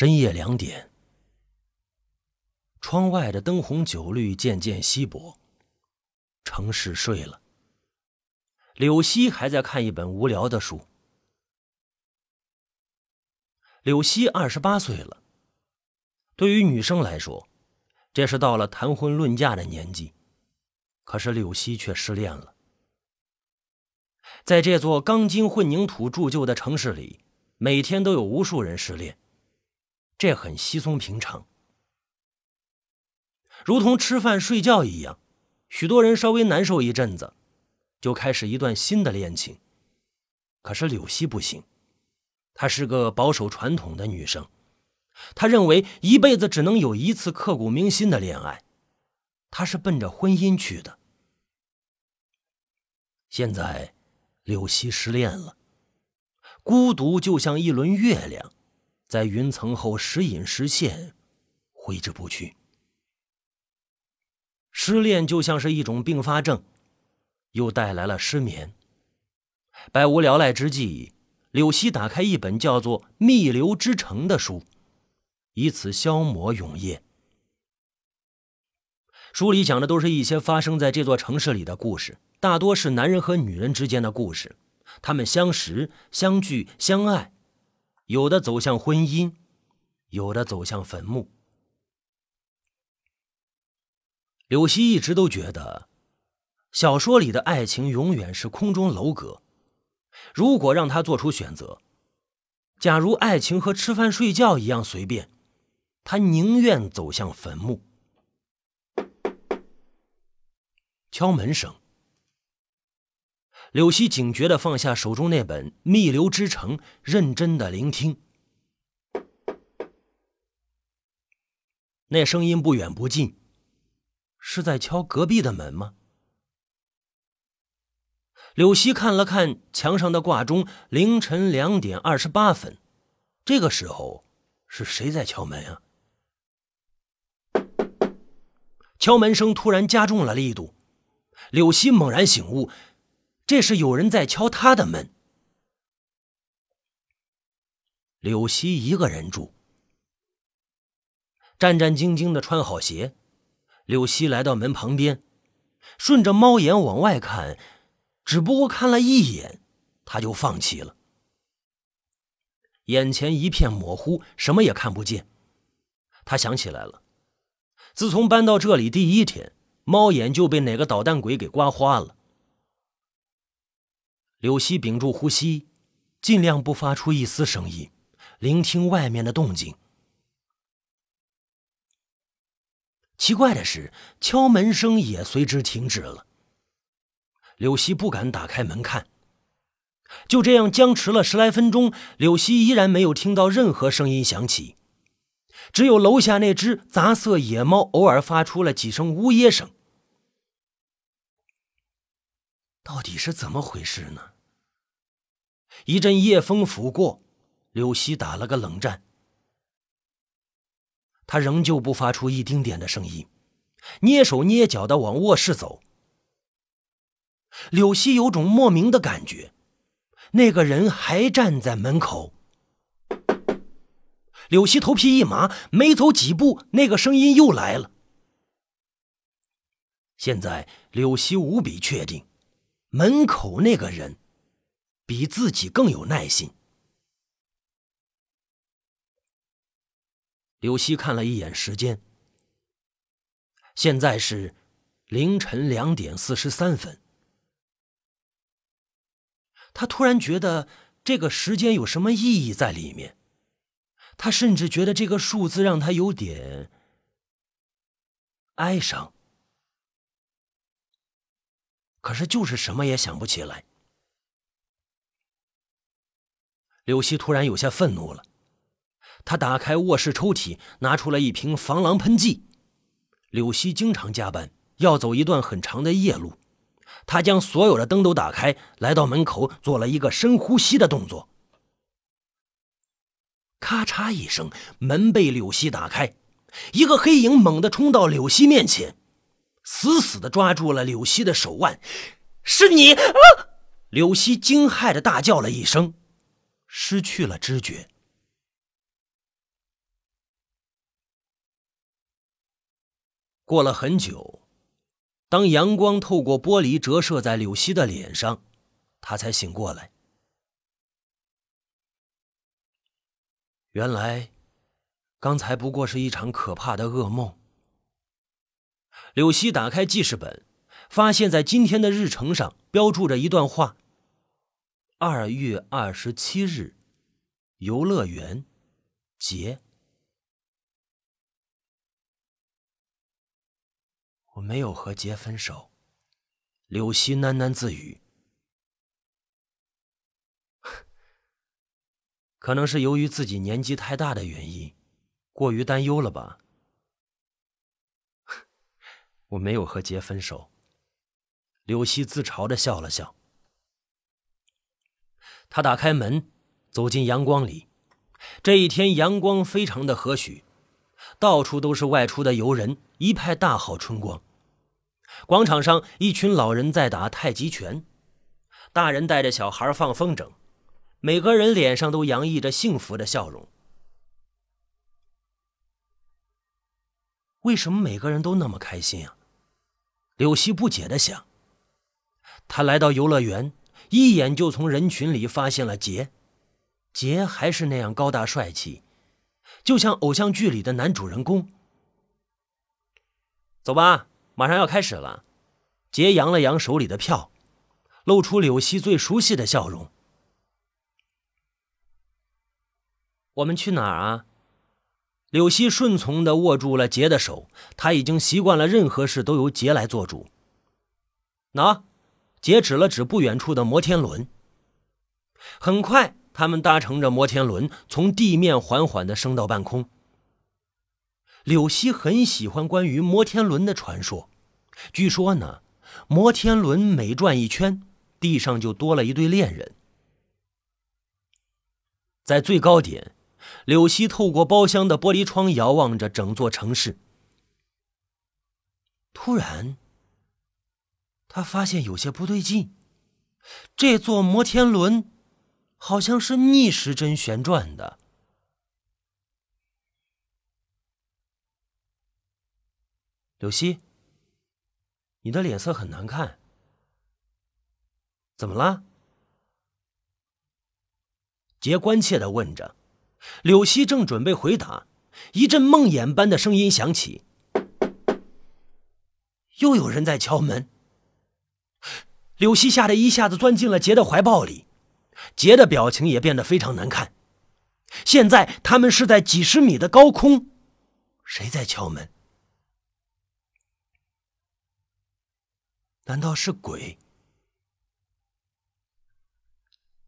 深夜两点，窗外的灯红酒绿渐渐稀薄，城市睡了。柳溪还在看一本无聊的书。柳溪二十八岁了，对于女生来说，这是到了谈婚论嫁的年纪。可是柳溪却失恋了。在这座钢筋混凝土铸就的城市里，每天都有无数人失恋。这很稀松平常，如同吃饭睡觉一样。许多人稍微难受一阵子，就开始一段新的恋情。可是柳溪不行，她是个保守传统的女生，她认为一辈子只能有一次刻骨铭心的恋爱，她是奔着婚姻去的。现在，柳溪失恋了，孤独就像一轮月亮。在云层后时隐时现，挥之不去。失恋就像是一种并发症，又带来了失眠。百无聊赖之际，柳溪打开一本叫做《密流之城》的书，以此消磨永夜。书里讲的都是一些发生在这座城市里的故事，大多是男人和女人之间的故事，他们相识、相聚、相爱。有的走向婚姻，有的走向坟墓。柳溪一直都觉得，小说里的爱情永远是空中楼阁。如果让他做出选择，假如爱情和吃饭睡觉一样随便，他宁愿走向坟墓。敲门声。柳溪警觉的放下手中那本《密流之城》，认真的聆听。那声音不远不近，是在敲隔壁的门吗？柳溪看了看墙上的挂钟，凌晨两点二十八分。这个时候是谁在敲门啊？敲门声突然加重了力度，柳溪猛然醒悟。这是有人在敲他的门。柳溪一个人住，战战兢兢的穿好鞋，柳溪来到门旁边，顺着猫眼往外看，只不过看了一眼，他就放弃了。眼前一片模糊，什么也看不见。他想起来了，自从搬到这里第一天，猫眼就被哪个捣蛋鬼给刮花了。柳溪屏住呼吸，尽量不发出一丝声音，聆听外面的动静。奇怪的是，敲门声也随之停止了。柳溪不敢打开门看，就这样僵持了十来分钟，柳溪依然没有听到任何声音响起，只有楼下那只杂色野猫偶尔发出了几声呜咽声。到底是怎么回事呢？一阵夜风拂过，柳溪打了个冷战。他仍旧不发出一丁点的声音，蹑手蹑脚的往卧室走。柳溪有种莫名的感觉，那个人还站在门口。柳溪头皮一麻，没走几步，那个声音又来了。现在柳溪无比确定。门口那个人，比自己更有耐心。柳溪看了一眼时间，现在是凌晨两点四十三分。他突然觉得这个时间有什么意义在里面，他甚至觉得这个数字让他有点哀伤。可是，就是什么也想不起来。柳溪突然有些愤怒了，他打开卧室抽屉，拿出了一瓶防狼喷剂。柳溪经常加班，要走一段很长的夜路，他将所有的灯都打开，来到门口，做了一个深呼吸的动作。咔嚓一声，门被柳溪打开，一个黑影猛地冲到柳溪面前。死死的抓住了柳溪的手腕，是你！啊！柳溪惊骇的大叫了一声，失去了知觉。过了很久当阳光透过玻璃折射在柳溪的脸上他才醒过来。原来刚才不过是一场可怕的噩梦。柳溪打开记事本发现在今天的日程上标注着一段话二月二十七日，游乐园，节。”我没有和杰分手，柳溪喃喃自语。可能是由于自己年纪太大的原因，过于担忧了吧。我没有和杰分手。柳溪自嘲的笑了笑。他打开门，走进阳光里。这一天阳光非常的和煦，到处都是外出的游人，一派大好春光。广场上，一群老人在打太极拳，大人带着小孩放风筝，每个人脸上都洋溢着幸福的笑容。为什么每个人都那么开心啊？柳溪不解的想。他来到游乐园，一眼就从人群里发现了杰，杰还是那样高大帅气，就像偶像剧里的男主人公。走吧。马上要开始了，杰扬了扬手里的票，露出柳溪最熟悉的笑容。我们去哪儿啊？柳溪顺从的握住了杰的手，他已经习惯了任何事都由杰来做主。喏，杰指了指不远处的摩天轮。很快，他们搭乘着摩天轮从地面缓缓的升到半空。柳溪很喜欢关于摩天轮的传说，据说呢，摩天轮每转一圈，地上就多了一对恋人。在最高点，柳溪透过包厢的玻璃窗遥望着整座城市。突然，他发现有些不对劲，这座摩天轮好像是逆时针旋转的。柳溪，你的脸色很难看，怎么了？杰关切的问着。柳溪正准备回答，一阵梦魇般的声音响起，又有人在敲门。柳溪吓得一下子钻进了杰的怀抱里，杰的表情也变得非常难看。现在他们是在几十米的高空，谁在敲门？难道是鬼？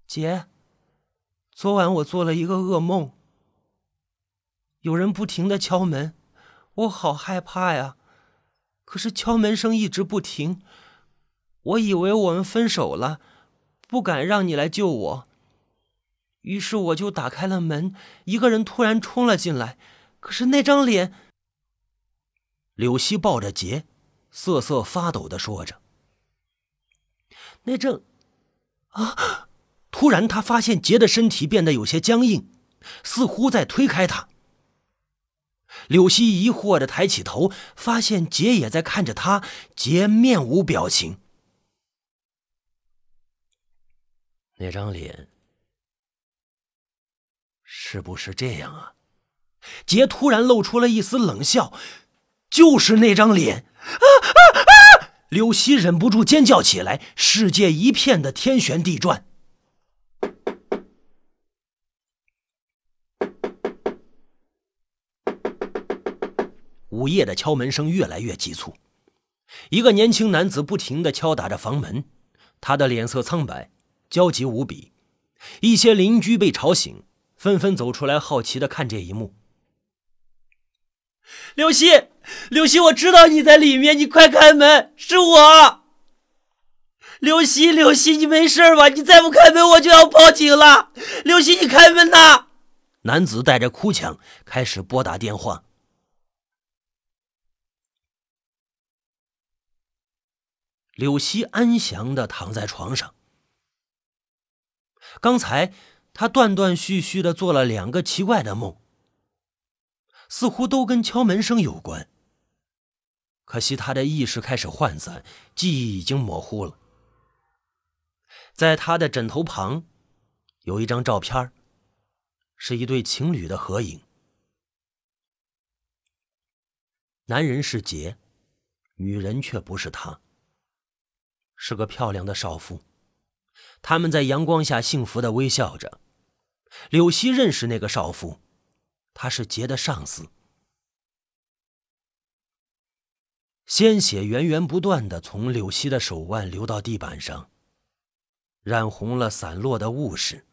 杰，昨晚我做了一个噩梦，有人不停的敲门，我好害怕呀！可是敲门声一直不停，我以为我们分手了，不敢让你来救我，于是我就打开了门，一个人突然冲了进来，可是那张脸……柳溪抱着杰，瑟瑟发抖的说着。那正，啊！突然，他发现杰的身体变得有些僵硬，似乎在推开他。柳溪疑惑的抬起头，发现杰也在看着他，杰面无表情。那张脸是不是这样啊？杰突然露出了一丝冷笑，就是那张脸。啊啊啊！柳溪忍不住尖叫起来，世界一片的天旋地转。午夜的敲门声越来越急促，一个年轻男子不停的敲打着房门，他的脸色苍白，焦急无比。一些邻居被吵醒，纷纷走出来，好奇的看这一幕。柳溪，柳溪，我知道你在里面，你快开门，是我。柳溪，柳溪，你没事吧？你再不开门，我就要报警了。柳溪，你开门呐！男子带着哭腔开始拨打电话。柳溪安详的躺在床上，刚才他断断续续的做了两个奇怪的梦。似乎都跟敲门声有关。可惜他的意识开始涣散，记忆已经模糊了。在他的枕头旁，有一张照片，是一对情侣的合影。男人是杰，女人却不是他，是个漂亮的少妇。他们在阳光下幸福的微笑着。柳溪认识那个少妇，她是杰的上司。鲜血源源不断的从柳溪的手腕流到地板上，染红了散落的物事，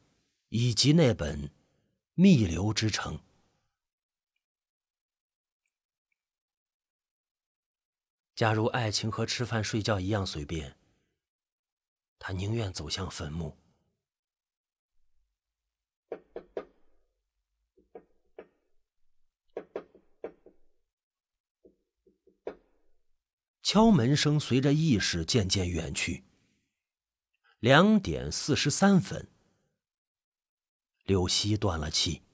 以及那本《密流之城》。假如爱情和吃饭睡觉一样随便，他宁愿走向坟墓。敲门声随着意识渐渐远去。两点四十三分，柳溪断了气。